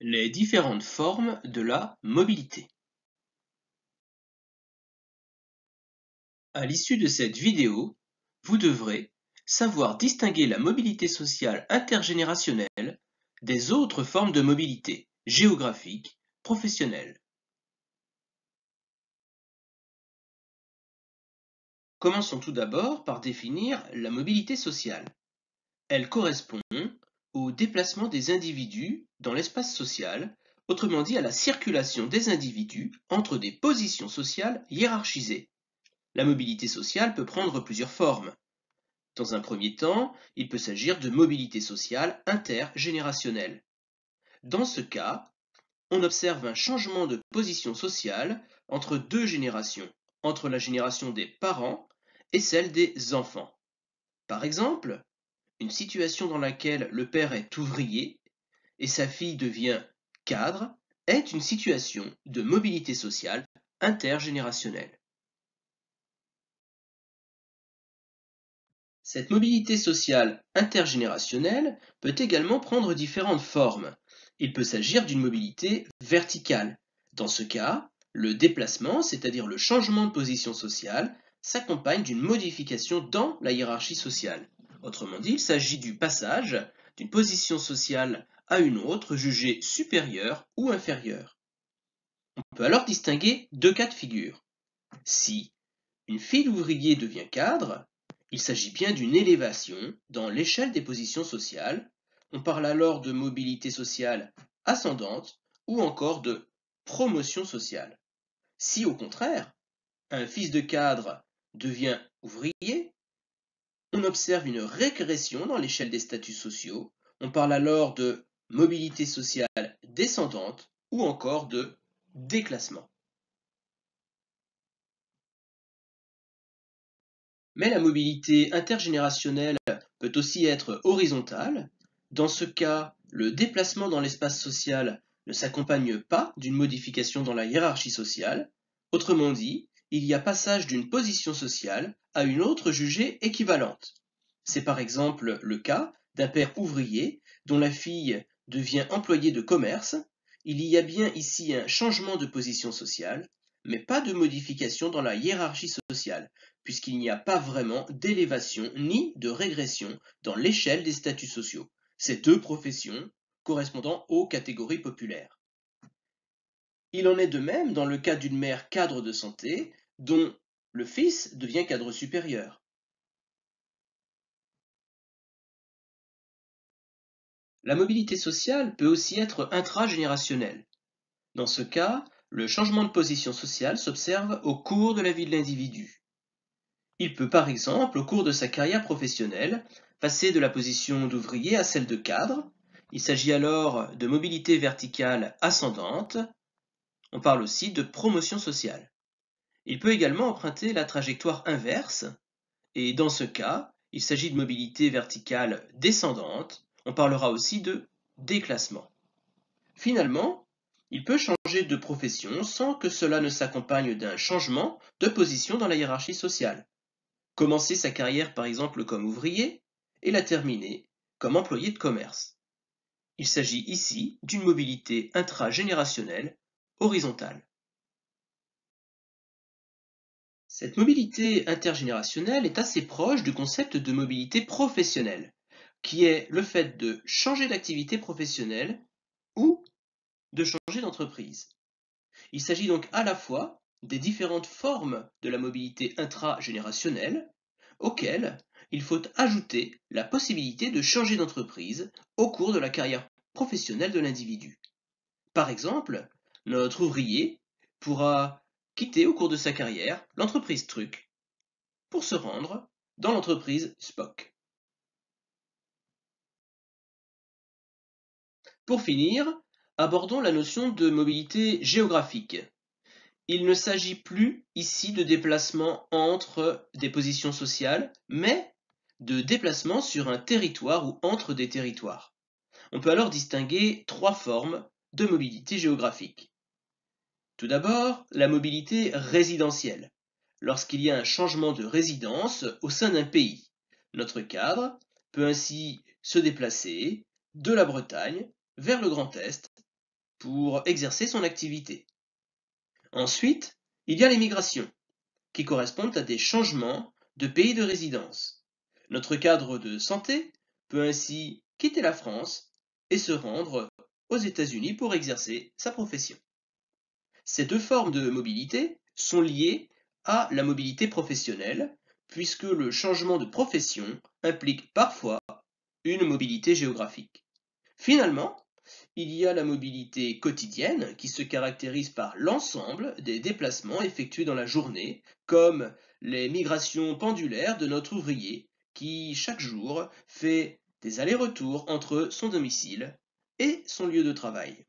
Les différentes formes de la mobilité. À l'issue de cette vidéo, vous devrez savoir distinguer la mobilité sociale intergénérationnelle des autres formes de mobilité géographique, professionnelle. Commençons tout d'abord par définir la mobilité sociale. Elle correspond au déplacement des individus dans l'espace social, autrement dit à la circulation des individus entre des positions sociales hiérarchisées. La mobilité sociale peut prendre plusieurs formes. Dans un premier temps, il peut s'agir de mobilité sociale intergénérationnelle. Dans ce cas, on observe un changement de position sociale entre deux générations, entre la génération des parents et celle des enfants. Par exemple, une situation dans laquelle le père est ouvrier et sa fille devient cadre est une situation de mobilité sociale intergénérationnelle. Cette mobilité sociale intergénérationnelle peut également prendre différentes formes. Il peut s'agir d'une mobilité verticale. Dans ce cas, le déplacement, c'est-à-dire le changement de position sociale, s'accompagne d'une modification dans la hiérarchie sociale. Autrement dit, il s'agit du passage d'une position sociale à une autre jugée supérieure ou inférieure. On peut alors distinguer deux cas de figure. Si une fille d'ouvrier devient cadre, il s'agit bien d'une élévation dans l'échelle des positions sociales. On parle alors de mobilité sociale ascendante ou encore de promotion sociale. Si au contraire, un fils de cadre devient ouvrier, on observe une régression dans l'échelle des statuts sociaux. On parle alors de mobilité sociale descendante ou encore de déclassement. Mais la mobilité intergénérationnelle peut aussi être horizontale. Dans ce cas, le déplacement dans l'espace social ne s'accompagne pas d'une modification dans la hiérarchie sociale. Autrement dit, il y a passage d'une position sociale à une autre jugée équivalente. C'est par exemple le cas d'un père ouvrier dont la fille devient employée de commerce. Il y a bien ici un changement de position sociale, mais pas de modification dans la hiérarchie sociale, puisqu'il n'y a pas vraiment d'élévation ni de régression dans l'échelle des statuts sociaux. Ces deux professions correspondant aux catégories populaires. Il en est de même dans le cas d'une mère cadre de santé dont le fils devient cadre supérieur. La mobilité sociale peut aussi être intragénérationnelle. Dans ce cas, le changement de position sociale s'observe au cours de la vie de l'individu. Il peut par exemple, au cours de sa carrière professionnelle, passer de la position d'ouvrier à celle de cadre. Il s'agit alors de mobilité verticale ascendante. On parle aussi de promotion sociale. Il peut également emprunter la trajectoire inverse, et dans ce cas, il s'agit de mobilité verticale descendante, on parlera aussi de déclassement. Finalement, il peut changer de profession sans que cela ne s'accompagne d'un changement de position dans la hiérarchie sociale. Commencer sa carrière par exemple comme ouvrier et la terminer comme employé de commerce. Il s'agit ici d'une mobilité intragénérationnelle horizontale. Cette mobilité intergénérationnelle est assez proche du concept de mobilité professionnelle, qui est le fait de changer d'activité professionnelle ou de changer d'entreprise. Il s'agit donc à la fois des différentes formes de la mobilité intragénérationnelle auxquelles il faut ajouter la possibilité de changer d'entreprise au cours de la carrière professionnelle de l'individu. Par exemple, notre ouvrier pourra quitter au cours de sa carrière l'entreprise Truc pour se rendre dans l'entreprise Spock. Pour finir, abordons la notion de mobilité géographique. Il ne s'agit plus ici de déplacement entre des positions sociales, mais de déplacement sur un territoire ou entre des territoires. On peut alors distinguer trois formes de mobilité géographique. Tout d'abord, la mobilité résidentielle, lorsqu'il y a un changement de résidence au sein d'un pays. Notre cadre peut ainsi se déplacer de la Bretagne vers le Grand Est pour exercer son activité. Ensuite, il y a les migrations, qui correspondent à des changements de pays de résidence. Notre cadre de santé peut ainsi quitter la France et se rendre aux États-Unis pour exercer sa profession. Ces deux formes de mobilité sont liées à la mobilité professionnelle, puisque le changement de profession implique parfois une mobilité géographique. Finalement, il y a la mobilité quotidienne qui se caractérise par l'ensemble des déplacements effectués dans la journée, comme les migrations pendulaires de notre ouvrier qui, chaque jour, fait des allers-retours entre son domicile et son lieu de travail.